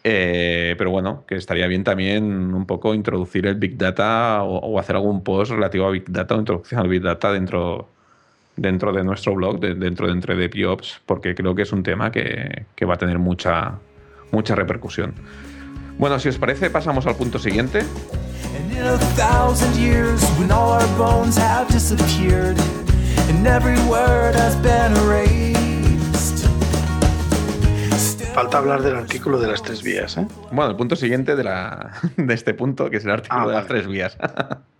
Eh, pero bueno, que estaría bien también un poco introducir el Big Data o, hacer algún post relativo a Big Data o introducción al Big Data dentro, dentro de nuestro blog, dentro de Entre de PIOPS, porque creo que es un tema que, que va a tener mucha, mucha repercusión. Bueno, si os parece, pasamos al punto siguiente. Falta hablar del artículo de las tres vías. ¿eh? Bueno, el punto siguiente de, la, *laughs* de este punto, que es el artículo ah, de las tres vías. *laughs*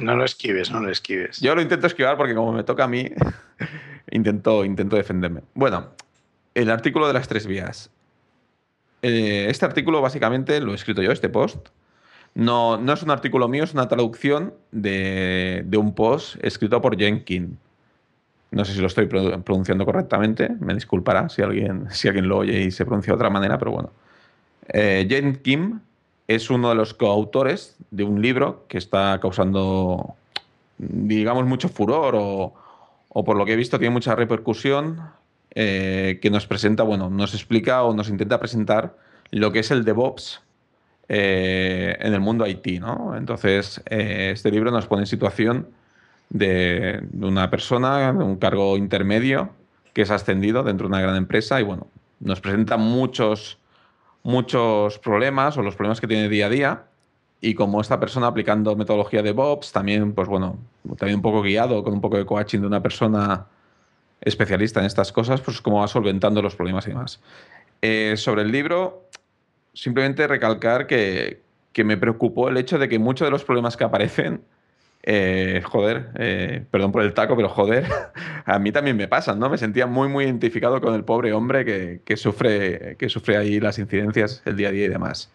no lo esquives, no lo esquives. Yo lo intento esquivar porque como me toca a mí, *laughs* intento, intento defenderme. Bueno, el artículo de las tres vías. Eh, este artículo básicamente lo he escrito yo, este post. No, no es un artículo mío, es una traducción de, un post escrito por Jenkins. No sé si lo estoy pronunciando correctamente, me disculpará si alguien, si alguien lo oye y se pronuncia de otra manera, pero bueno. Eh, Jenkins es uno de los coautores de un libro que está causando, digamos, mucho furor o, o por lo que he visto tiene mucha repercusión, eh, que nos presenta, bueno, nos explica o nos intenta presentar lo que es el DevOps eh, en el mundo IT, ¿no? Entonces, eh, este libro nos pone en situación de, una persona, de un cargo intermedio que es ascendido dentro de una gran empresa y, bueno, nos presenta muchos, muchos problemas o los problemas que tiene día a día y como esta persona aplicando metodología de DevOps, también, pues bueno, también un poco guiado con un poco de coaching de una persona especialista en estas cosas, pues cómo va solventando los problemas y demás. Eh, sobre el libro, simplemente recalcar que, me preocupó el hecho de que muchos de los problemas que aparecen, eh, joder, eh, perdón por el taco, pero joder, *laughs* a mí también me pasan, ¿no? Me sentía muy, muy identificado con el pobre hombre que, que, sufre, que sufre ahí las incidencias el día a día y demás.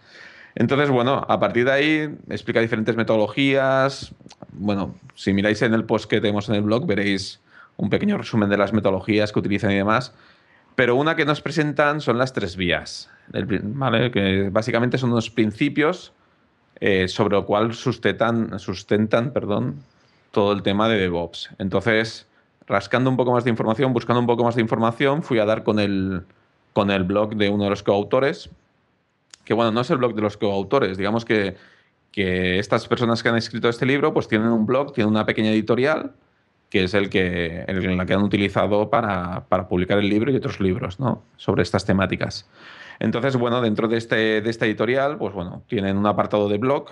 Entonces, bueno, a partir de ahí explica diferentes metodologías. Bueno, si miráis en el post que tenemos en el blog, veréis un pequeño resumen de las metodologías que utilizan y demás. Pero una que nos presentan son las tres vías, que básicamente son unos principios eh, sobre lo cual sustentan, sustentan perdón, todo el tema de DevOps. Entonces, rascando un poco más de información, buscando un poco más de información, fui a dar con el, con el blog de uno de los coautores, que bueno, no es el blog de los coautores, digamos que, que estas personas que han escrito este libro pues tienen un blog, tienen una pequeña editorial, que es el que, el, la que han utilizado para, para, publicar el libro y otros libros ¿no? sobre estas temáticas. Entonces, bueno, dentro de, este, de esta editorial, pues bueno, tienen un apartado de blog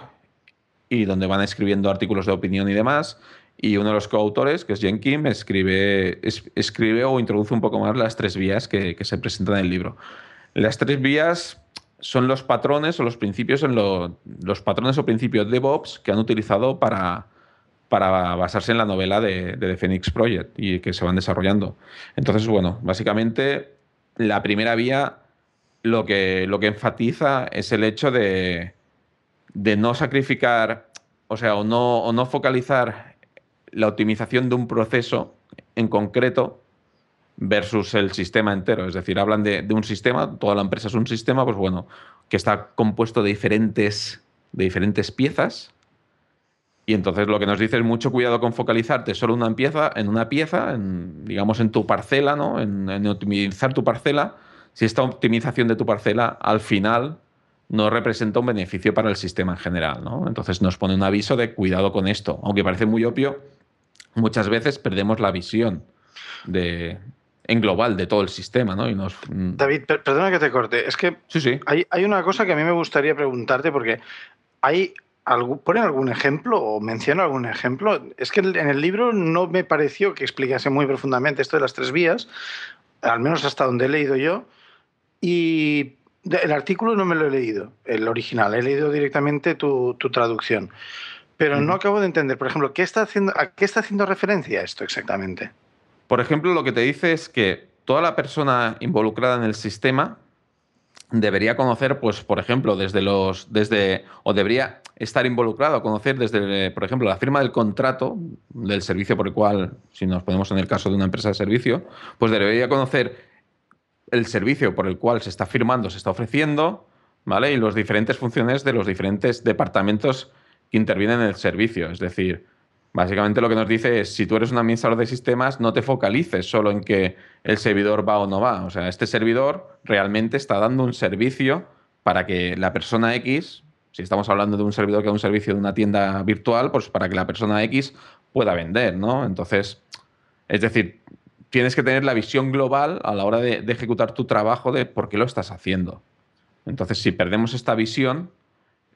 y donde van escribiendo artículos de opinión y demás. Y uno de los coautores, que es Jen Kim, escribe, escribe o introduce un poco más las tres vías que, que, se presentan en el libro. Las tres vías son los patrones o los principios en los patrones o principios de DevOps que han utilizado para, para basarse en la novela de, The Phoenix Project y que se van desarrollando. Entonces, bueno, básicamente la primera vía lo que, lo que enfatiza es el hecho de, de no sacrificar, o sea, o no, o no focalizar la optimización de un proceso en concreto versus el sistema entero. Es decir, hablan de, de, un sistema, toda la empresa es un sistema, pues bueno, que está compuesto de diferentes, de diferentes piezas. Y entonces lo que nos dice es mucho cuidado con focalizarte solo una pieza, en una pieza, en, digamos en tu parcela, ¿no? En, en optimizar tu parcela. Si esta optimización de tu parcela al final no representa un beneficio para el sistema en general, ¿no? Entonces nos pone un aviso de cuidado con esto. Aunque parece muy obvio, muchas veces perdemos la visión de, en global de todo el sistema, ¿no? Y nos... David, per perdona que te corte. Es que sí, sí. Hay, hay, una cosa que a mí me gustaría preguntarte porque hay algún, ponen algún ejemplo o menciona algún ejemplo. Es que en el libro no me pareció que explicase muy profundamente esto de las tres vías, al menos hasta donde he leído yo. Y el artículo no me lo he leído, el original, he leído directamente tu, tu traducción. Pero no acabo de entender, por ejemplo, ¿qué está haciendo, ¿a qué está haciendo referencia esto exactamente? Por ejemplo, lo que te dice es que toda la persona involucrada en el sistema debería conocer, pues, por ejemplo, desde los, desde, o debería estar involucrado, conocer desde, por ejemplo, la firma del contrato del servicio por el cual, si nos ponemos en el caso de una empresa de servicio, pues debería conocer el servicio por el cual se está firmando, se está ofreciendo, ¿vale? Y las diferentes funciones de los diferentes departamentos que intervienen en el servicio. Es decir, básicamente lo que nos dice es, si tú eres un administrador de sistemas, no te focalices solo en que el servidor va o no va. O sea, este servidor realmente está dando un servicio para que la persona X, si estamos hablando de un servidor que da un servicio de una tienda virtual, pues para que la persona X pueda vender, ¿no? Entonces, es decir, tienes que tener la visión global a la hora de, ejecutar tu trabajo de por qué lo estás haciendo. Entonces, si perdemos esta visión,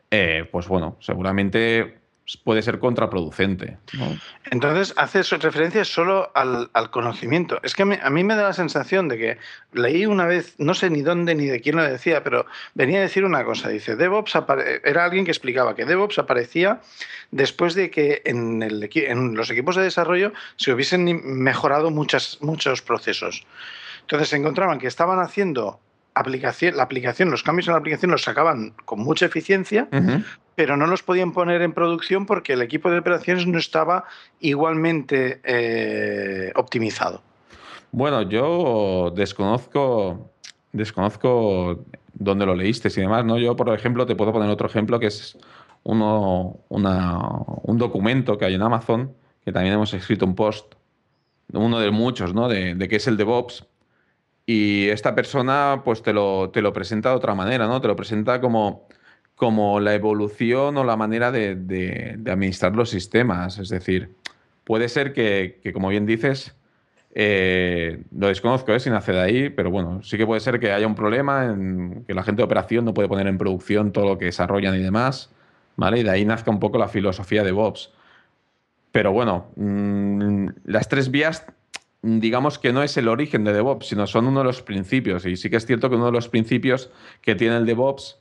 eh, pues bueno, seguramente puede ser contraproducente. ¿no? Entonces, hace referencia solo al, al conocimiento. Es que a mí me da la sensación de que leí una vez, no sé ni dónde ni de quién lo decía, pero venía a decir una cosa. Dice, DevOps era alguien que explicaba que DevOps aparecía después de que en, el, en los equipos de desarrollo se hubiesen mejorado muchas, muchos procesos. Entonces se encontraban que estaban haciendo aplicación, la aplicación, los cambios en la aplicación los sacaban con mucha eficiencia, uh -huh. Pero no los podían poner en producción porque el equipo de operaciones no estaba igualmente eh, optimizado. Bueno, yo desconozco, desconozco dónde lo leíste y demás, ¿no? Yo, por ejemplo, te puedo poner otro ejemplo que es uno, una, un documento que hay en Amazon, que también hemos escrito un post, uno de muchos, ¿no? De, de qué es el DevOps, y esta persona pues te lo, te lo presenta de otra manera, ¿no? Te lo presenta como, como la evolución o la manera de, administrar los sistemas. Es decir, puede ser que, como bien dices, eh, lo desconozco, ¿eh? sin hacer de ahí, pero bueno, sí que puede ser que haya un problema en que la gente de operación no puede poner en producción todo lo que desarrollan y demás, ¿vale? Y de ahí nazca un poco la filosofía de Bobs. Pero bueno, mmm, las tres vías digamos que no es el origen de DevOps, sino son uno de los principios. Y sí que es cierto que uno de los principios que tiene el DevOps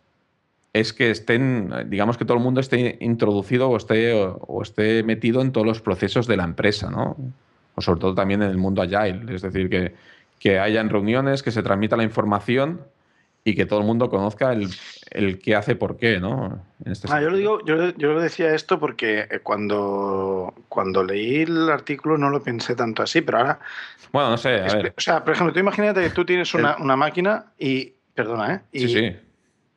es que estén, digamos que todo el mundo esté introducido o esté, o esté metido en todos los procesos de la empresa, ¿no? O sobre todo también en el mundo agile. Es decir, que, que hayan reuniones, que se transmita la información y que todo el mundo conozca el, el qué hace por qué, ¿no? En este ah, yo, lo digo, yo, yo lo decía esto porque eh, cuando, cuando leí el artículo no lo pensé tanto así, pero ahora... Bueno, no sé, a es, ver. O sea, por ejemplo, tú imagínate que tú tienes una, una máquina y... Perdona, ¿eh? Y, sí, sí.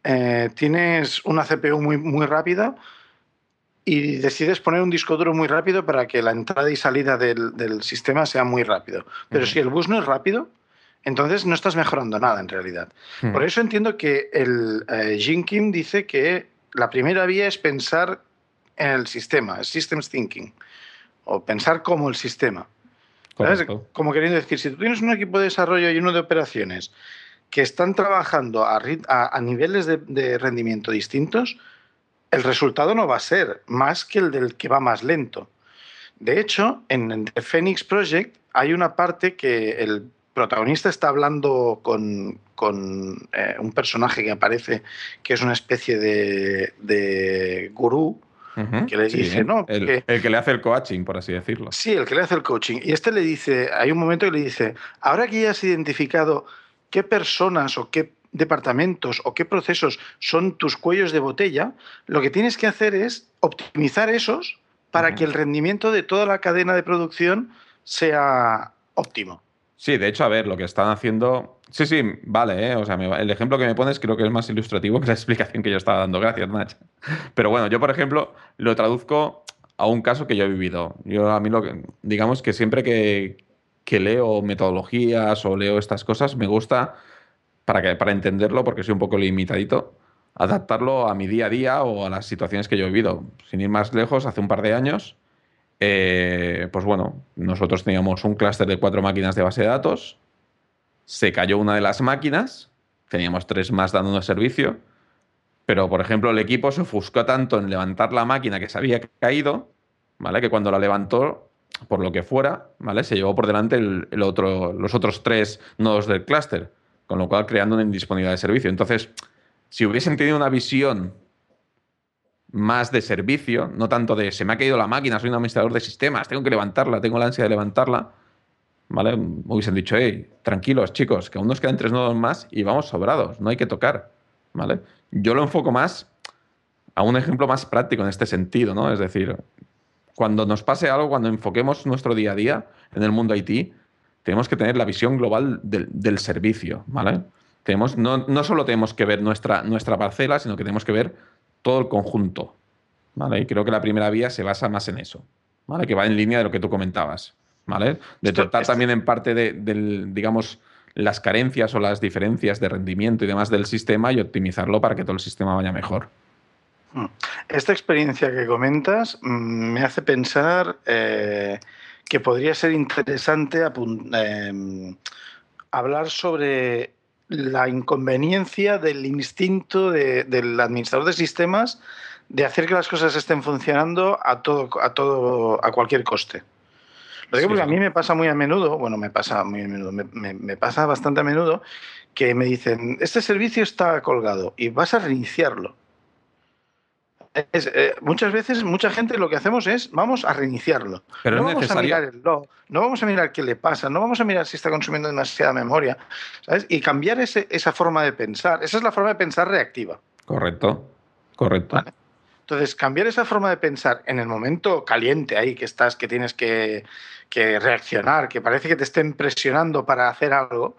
Eh, tienes una CPU muy, muy rápida y decides poner un disco duro muy rápido para que la entrada y salida del, del sistema sea muy rápido. Pero uh -huh. si el bus no es rápido, entonces no estás mejorando nada en realidad. Hmm. Por eso entiendo que el eh, Jim Kim dice que la primera vía es pensar en el sistema, el systems thinking, o pensar como el sistema. Como queriendo decir, si tú tienes un equipo de desarrollo y uno de operaciones que están trabajando a, a, a niveles de, de rendimiento distintos, el resultado no va a ser más que el del que va más lento. De hecho, en The Phoenix Project hay una parte que el protagonista está hablando con, con eh, un personaje que aparece que es una especie de, de gurú uh -huh. que le sí, dice, ¿no? El que, el que, le hace el coaching, por así decirlo. Sí, el que le hace el coaching. Y este le dice, hay un momento que le dice, ahora que ya has identificado qué personas o qué departamentos o qué procesos son tus cuellos de botella, lo que tienes que hacer es optimizar esos para que el rendimiento de toda la cadena de producción sea óptimo. Sí, de hecho, a ver, lo que están haciendo. Sí, sí, vale, ¿eh? O sea, el ejemplo que me pones creo que es más ilustrativo que la *laughs* explicación que yo estaba dando. Gracias, Nach. Pero bueno, yo, por ejemplo, lo traduzco a un caso que yo he vivido. Yo, a mí, lo que, digamos que siempre que, que leo metodologías o leo estas cosas, me gusta, para, que, para entenderlo, porque soy un poco limitadito, adaptarlo a mi día a día o a las situaciones que yo he vivido. Sin ir más lejos, hace un par de años, eh, pues bueno, nosotros teníamos un clúster de cuatro máquinas de base de datos, se cayó una de las máquinas, teníamos tres más dándonos servicio, pero por ejemplo el equipo se ofuscó tanto en levantar la máquina que se había caído, ¿vale? Que cuando la levantó, por lo que fuera, ¿vale? Se llevó por delante los otros tres nodos del clúster, con lo cual creando una indisponibilidad de servicio. Entonces, si hubiesen tenido una visión más de servicio, no tanto de se me ha caído la máquina, soy un administrador de sistemas, tengo que levantarla, tengo la ansia de levantarla, ¿vale? Hubiesen dicho, hey, tranquilos chicos, que aún nos quedan tres nodos más y vamos sobrados, no hay que tocar, ¿vale? Yo lo enfoco más a un ejemplo más práctico en este sentido, ¿no? Es decir, cuando nos pase algo, cuando enfoquemos nuestro día a día en el mundo IT, tenemos que tener la visión global del, servicio, ¿vale? Tenemos, no, no, solo tenemos que ver nuestra, nuestra parcela, sino que tenemos que ver todo el conjunto. ¿vale? Y creo que la primera vía se basa más en eso, ¿vale? que va en línea de lo que tú comentabas. ¿vale? De tratar también en parte de, digamos, las carencias o las diferencias de rendimiento y demás del sistema y optimizarlo para que todo el sistema vaya mejor. Hmm. Esta experiencia que comentas mm, me hace pensar eh, que podría ser interesante eh, hablar sobre la inconveniencia del instinto del administrador de sistemas de hacer que las cosas estén funcionando a todo, a todo, a cualquier coste. Lo digo porque a mí me pasa muy a menudo, bueno, me pasa muy a menudo, me, pasa bastante a menudo que me dicen, este servicio está colgado y vas a reiniciarlo. Eh, muchas veces, mucha gente lo que hacemos es vamos a reiniciarlo. Pero no vamos a mirar el log, no vamos a mirar qué le pasa, no vamos a mirar si está consumiendo demasiada memoria, ¿sabes? Y cambiar esa forma de pensar. Esa es la forma de pensar reactiva. Correcto, correcto. Entonces, cambiar esa forma de pensar en el momento caliente ahí que estás, que tienes que, que reaccionar, que parece que te estén presionando para hacer algo,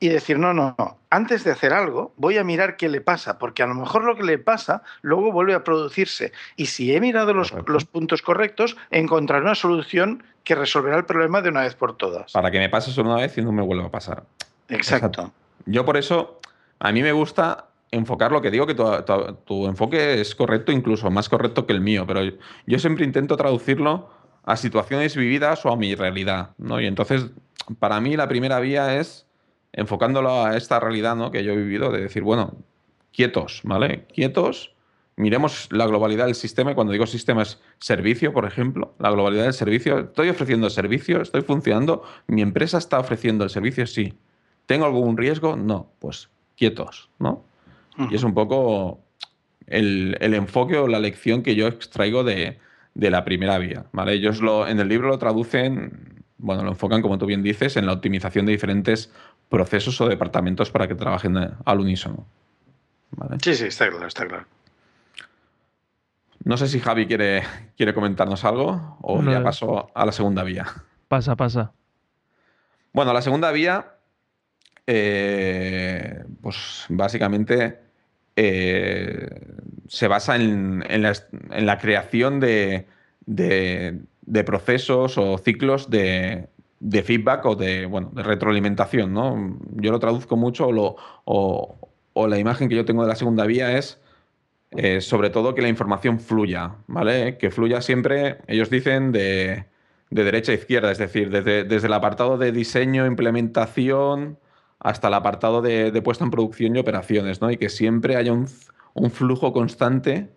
y decir, no, no, no, antes de hacer algo voy a mirar qué le pasa, porque a lo mejor lo que le pasa luego vuelve a producirse. Y si he mirado los, puntos correctos, encontraré una solución que resolverá el problema de una vez por todas. Para que me pase solo una vez y no me vuelva a pasar. Exacto. Yo por eso, a mí me gusta enfocar lo que digo, que tu, enfoque es correcto, incluso más correcto que el mío, pero yo siempre intento traducirlo a situaciones vividas o a mi realidad, ¿no? Y entonces, para mí la primera vía es enfocándolo a esta realidad ¿no? que yo he vivido, de decir, bueno, quietos, ¿vale? Quietos, miremos la globalidad del sistema, y cuando digo sistema es servicio, por ejemplo, la globalidad del servicio, estoy ofreciendo servicio, estoy funcionando, mi empresa está ofreciendo el servicio, sí. ¿Tengo algún riesgo? No, pues quietos, ¿no? Y es un poco el, enfoque o la lección que yo extraigo de, de la primera vía, ¿vale? Ellos lo, en el libro lo traducen, bueno, lo enfocan, como tú bien dices, en la optimización de diferentes procesos o departamentos para que trabajen al unísono. Sí, sí, está claro, está claro. No sé si Javi quiere, quiere comentarnos algo o ya pasó a la segunda vía. Pasa, pasa. Bueno, la segunda vía, eh, pues básicamente eh, se basa en, la, creación de, de procesos o ciclos de, de feedback o de, bueno, de retroalimentación, ¿no? Yo lo traduzco mucho o, la imagen que yo tengo de la segunda vía es eh, sobre todo que la información fluya, ¿vale? Que fluya siempre, ellos dicen, de, derecha a izquierda, es decir, desde, el apartado de diseño, implementación, hasta el apartado de, puesta en producción y operaciones, ¿no? Y que siempre haya un, un flujo constante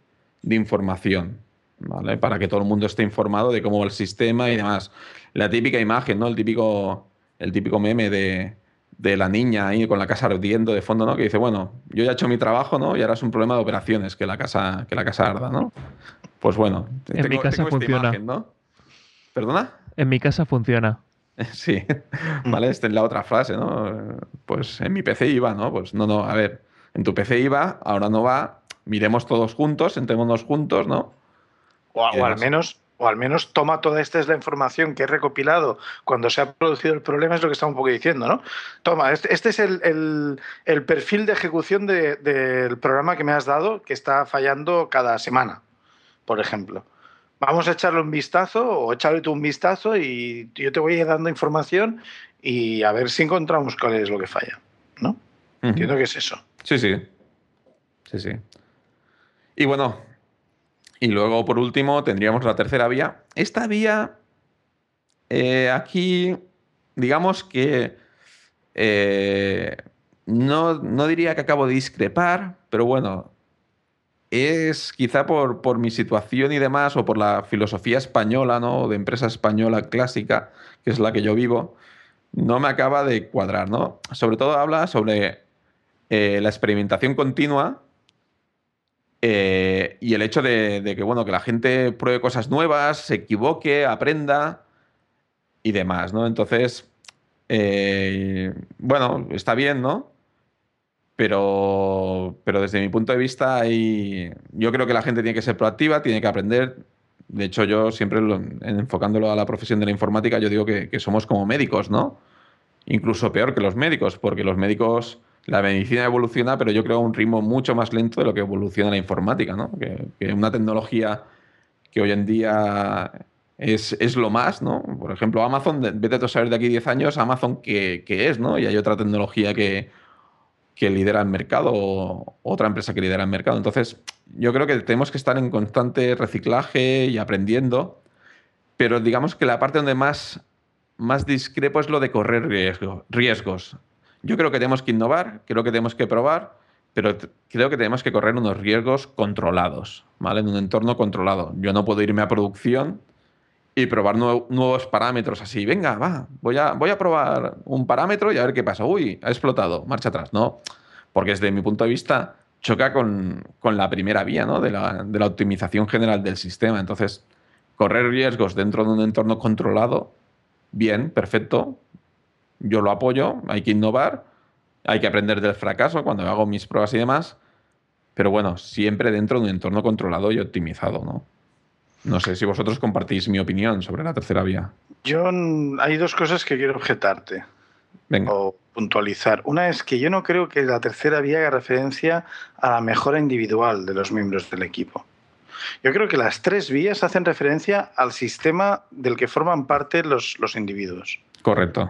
de información, ¿vale? Para que todo el mundo esté informado de cómo va el sistema y demás la típica imagen, ¿no? El típico, el típico meme de, la niña ahí con la casa ardiendo de fondo, ¿no? Que dice, bueno, yo ya he hecho mi trabajo, ¿no? Y ahora es un problema de operaciones que la casa, que la casa arda, ¿no? Pues bueno, en mi casa funciona. ¿Perdona? En mi casa funciona. *laughs* Sí, vale, esta es la otra frase, ¿no? Pues en mi PC iba, ¿no? Pues no, no, a ver, en tu PC iba, ahora no va, miremos todos juntos, sentémonos juntos, ¿no? O, o al menos o al menos toma toda esta es la información que he recopilado cuando se ha producido el problema, es lo que está un poco diciendo, ¿no? Toma, este, este es el, el, el, perfil de ejecución de, del programa que me has dado, que está fallando cada semana, por ejemplo. Vamos a echarle un vistazo o echarle tú un vistazo y yo te voy a ir dando información y a ver si encontramos cuál es lo que falla, ¿no? Uh -huh. Entiendo que es eso. Sí, sí. Sí, sí. Y bueno, y luego, por último, tendríamos la tercera vía. Esta vía, eh, aquí, digamos que eh, no, no, diría que acabo de discrepar, pero bueno, es quizá por, por, mi situación y demás, o por la filosofía española, ¿no? De empresa española clásica, que es la que yo vivo, no me acaba de cuadrar, ¿no? Sobre todo habla sobre eh, la experimentación continua eh, y el hecho de, que, bueno, que la gente pruebe cosas nuevas, se equivoque, aprenda y demás, ¿no? Entonces, eh, bueno, está bien, ¿no? Pero, pero desde mi punto de vista, hay, yo creo que la gente tiene que ser proactiva, tiene que aprender. De hecho, yo siempre, lo, enfocándolo a la profesión de la informática, yo digo que, que somos como médicos, ¿no? Incluso peor que los médicos, porque los médicos la medicina evoluciona, pero yo creo a un ritmo mucho más lento de lo que evoluciona la informática, ¿no? Que, una tecnología que hoy en día es, es, lo más, ¿no? Por ejemplo, Amazon, vete a saber de aquí 10 años, Amazon qué, es, ¿no? Y hay otra tecnología que, que lidera el mercado, o otra empresa que lidera el mercado. Entonces, yo creo que tenemos que estar en constante reciclaje y aprendiendo, pero digamos que la parte donde más, más discrepo es lo de correr riesgo, riesgos. Yo creo que tenemos que innovar, creo que tenemos que probar, pero creo que tenemos que correr unos riesgos controlados, ¿vale? En un entorno controlado. Yo no puedo irme a producción y probar nuevo, nuevos parámetros así. Venga, va, voy a, voy a probar un parámetro y a ver qué pasa. Uy, ha explotado, marcha atrás. No, porque desde mi punto de vista choca con, con la primera vía, ¿no? De la, de la optimización general del sistema. Entonces, correr riesgos dentro de un entorno controlado, bien, perfecto, yo lo apoyo, hay que innovar, hay que aprender del fracaso cuando hago mis pruebas y demás, pero bueno, siempre dentro de un entorno controlado y optimizado, ¿no? No sé si vosotros compartís mi opinión sobre la tercera vía. Yo hay dos cosas que quiero objetarte Venga. o puntualizar. Una es que yo no creo que la tercera vía haga referencia a la mejora individual de los miembros del equipo. Yo creo que las tres vías hacen referencia al sistema del que forman parte los, los individuos. Correcto.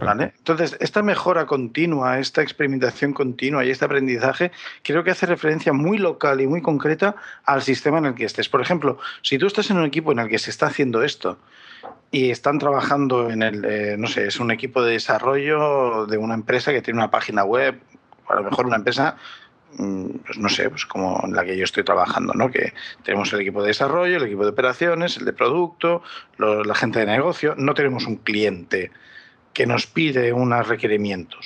¿Vale? Entonces, esta mejora continua, esta experimentación continua y este aprendizaje, creo que hace referencia muy local y muy concreta al sistema en el que estés. Por ejemplo, si tú estás en un equipo en el que se está haciendo esto y están trabajando en el, eh, no sé, es un equipo de desarrollo de una empresa que tiene una página web, a lo mejor una empresa pues no sé, pues como en la que yo estoy trabajando, ¿no? Que tenemos el equipo de desarrollo, el equipo de operaciones, el de producto, lo, la gente de negocio, no tenemos un cliente que nos pide unos requerimientos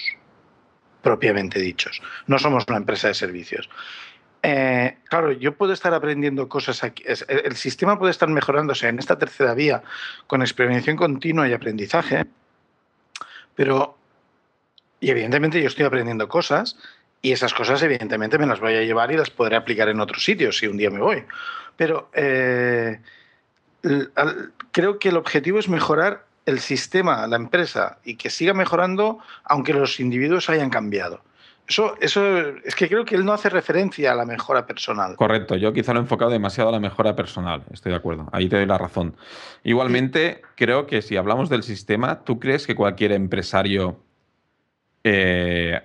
propiamente dichos. No somos una empresa de servicios. Eh, claro, yo puedo estar aprendiendo cosas aquí. El sistema puede estar mejorándose en esta tercera vía con experimentación continua y aprendizaje, pero, y evidentemente yo estoy aprendiendo cosas y esas cosas evidentemente me las voy a llevar y las podré aplicar en otros sitios si un día me voy. Pero eh, creo que el objetivo es mejorar el sistema, la empresa, y que siga mejorando aunque los individuos hayan cambiado. Eso, eso es que creo que él no hace referencia a la mejora personal. Correcto, yo quizá lo he enfocado demasiado a la mejora personal, estoy de acuerdo, ahí te doy la razón. Igualmente, creo que si hablamos del sistema, ¿tú crees que cualquier empresario, eh,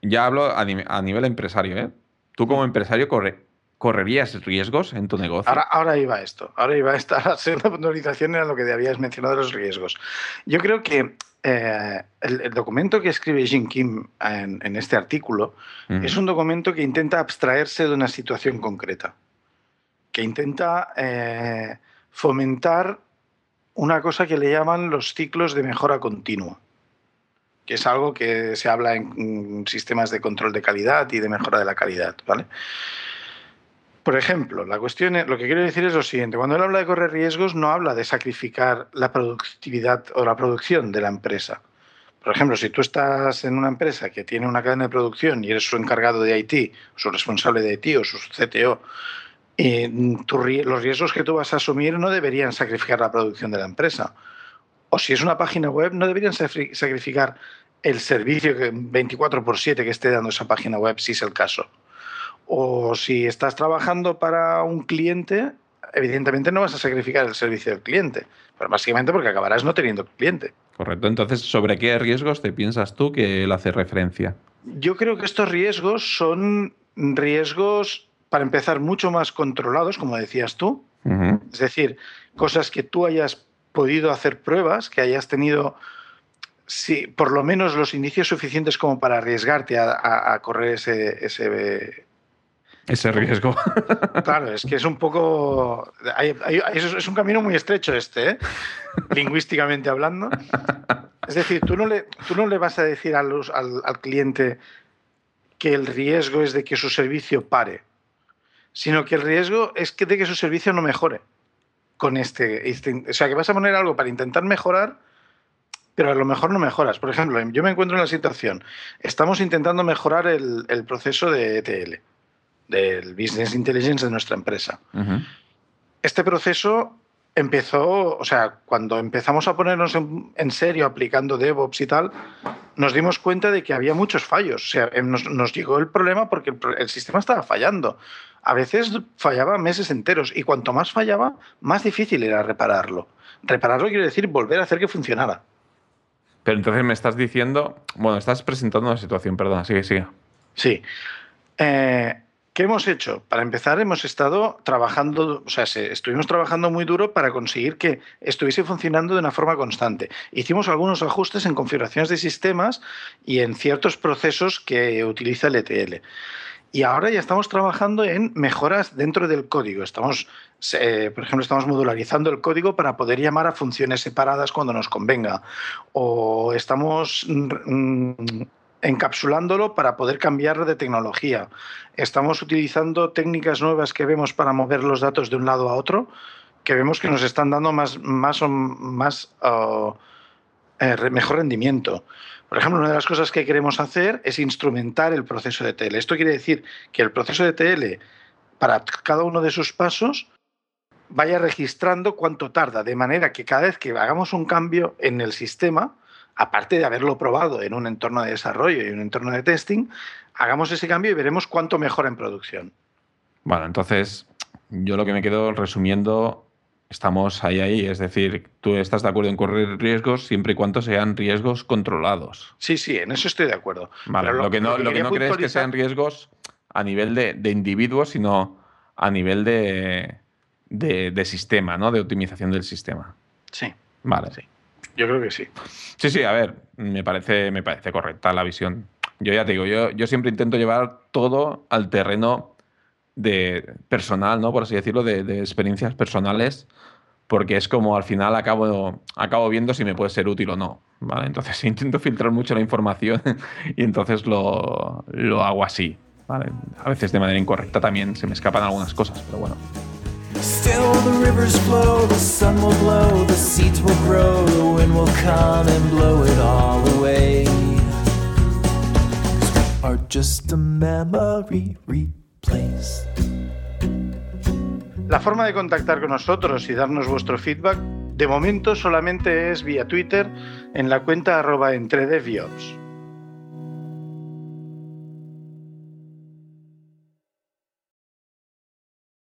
ya hablo a, a, nivel empresario, ¿eh? tú como empresario corre, ¿Correrías riesgos en tu negocio? Ahora, ahora iba esto. Ahora iba esta *laughs* la segunda puntualización era lo que habías mencionado de los riesgos. Yo creo que eh, el, el, documento que escribe Jim Kim en, en este artículo uh -huh. es un documento que intenta abstraerse de una situación concreta, que intenta eh, fomentar una cosa que le llaman los ciclos de mejora continua, que es algo que se habla en, en sistemas de control de calidad y de mejora de la calidad, ¿vale? Por ejemplo, la cuestión, lo que quiero decir es lo siguiente: cuando él habla de correr riesgos, no habla de sacrificar la productividad o la producción de la empresa. Por ejemplo, si tú estás en una empresa que tiene una cadena de producción y eres su encargado de IT, su responsable de IT o su CTO, los riesgos que tú vas a asumir no deberían sacrificar la producción de la empresa. O si es una página web, no deberían sacrificar el servicio 24 por 7 que esté dando esa página web, si es el caso. O si estás trabajando para un cliente, evidentemente no vas a sacrificar el servicio del cliente, pero básicamente porque acabarás no teniendo cliente. Correcto. Entonces, ¿sobre qué riesgos te piensas tú que él hace referencia? Yo creo que estos riesgos son riesgos, para empezar, mucho más controlados, como decías tú. Es decir, cosas que tú hayas podido hacer pruebas, que hayas tenido sí, por lo menos los indicios suficientes como para arriesgarte a, correr ese, ese, ese riesgo. Claro, es que es un poco. es un camino muy estrecho este, ¿eh? lingüísticamente hablando. Es decir, tú no le, tú no le vas a decir al, al, cliente que el riesgo es de que su servicio pare, sino que el riesgo es que de que su servicio no mejore con este, este, O sea, que vas a poner algo para intentar mejorar, pero a lo mejor no mejoras. Por ejemplo, yo me encuentro en la situación, estamos intentando mejorar el, el proceso de ETL del business intelligence de nuestra empresa. Este proceso empezó, o sea, cuando empezamos a ponernos en, serio aplicando DevOps y tal, nos dimos cuenta de que había muchos fallos. O sea, em, nos, llegó el problema porque el, sistema estaba fallando. A veces fallaba meses enteros y cuanto más fallaba, más difícil era repararlo. Repararlo quiere decir volver a hacer que funcionara. Pero entonces me estás diciendo, bueno, estás presentando una situación, perdona, sigue, sigue. Sí. Eh, ¿Qué hemos hecho? Para empezar, hemos estado trabajando, o sea, estuvimos trabajando muy duro para conseguir que estuviese funcionando de una forma constante. Hicimos algunos ajustes en configuraciones de sistemas y en ciertos procesos que utiliza el ETL. Y ahora ya estamos trabajando en mejoras dentro del código. Estamos, eh, por ejemplo, estamos modularizando el código para poder llamar a funciones separadas cuando nos convenga. O estamos mm, encapsulándolo para poder cambiar de tecnología. Estamos utilizando técnicas nuevas que vemos para mover los datos de un lado a otro, que vemos que nos están dando más, más, más uh, eh, mejor rendimiento. Por ejemplo, una de las cosas que queremos hacer es instrumentar el proceso de TL. Esto quiere decir que el proceso de TL, para cada uno de sus pasos, vaya registrando cuánto tarda, de manera que cada vez que hagamos un cambio en el sistema, aparte de haberlo probado en un entorno de desarrollo y un entorno de testing, hagamos ese cambio y veremos cuánto mejora en producción. Bueno, entonces yo lo que me quedo resumiendo, estamos ahí, ahí, es decir, tú estás de acuerdo en correr riesgos siempre y cuando sean riesgos controlados. Sí, sí, en eso estoy de acuerdo. Vale, lo, que no, lo que, no crees que sean riesgos a nivel de, de individuos, sino a nivel de, de, sistema, ¿no? De optimización del sistema. Sí. Vale. Sí. Yo creo que sí. Sí, sí, a ver, me parece, me parece correcta la visión. Yo ya te digo, yo, yo siempre intento llevar todo al terreno de personal, ¿no? Por así decirlo, de, experiencias personales, porque es como al final acabo, acabo viendo si me puede ser útil o no. ¿vale? Entonces *laughs* intento filtrar mucho la información *laughs* y entonces lo, lo hago así. ¿vale? A veces de manera incorrecta también se me escapan algunas cosas, pero bueno. Still the rivers flow, the sun will blow, the seeds will grow, the wind will come and blow it all away. La forma de contactar con nosotros y darnos vuestro feedback de momento solamente es vía Twitter en la cuenta arroba.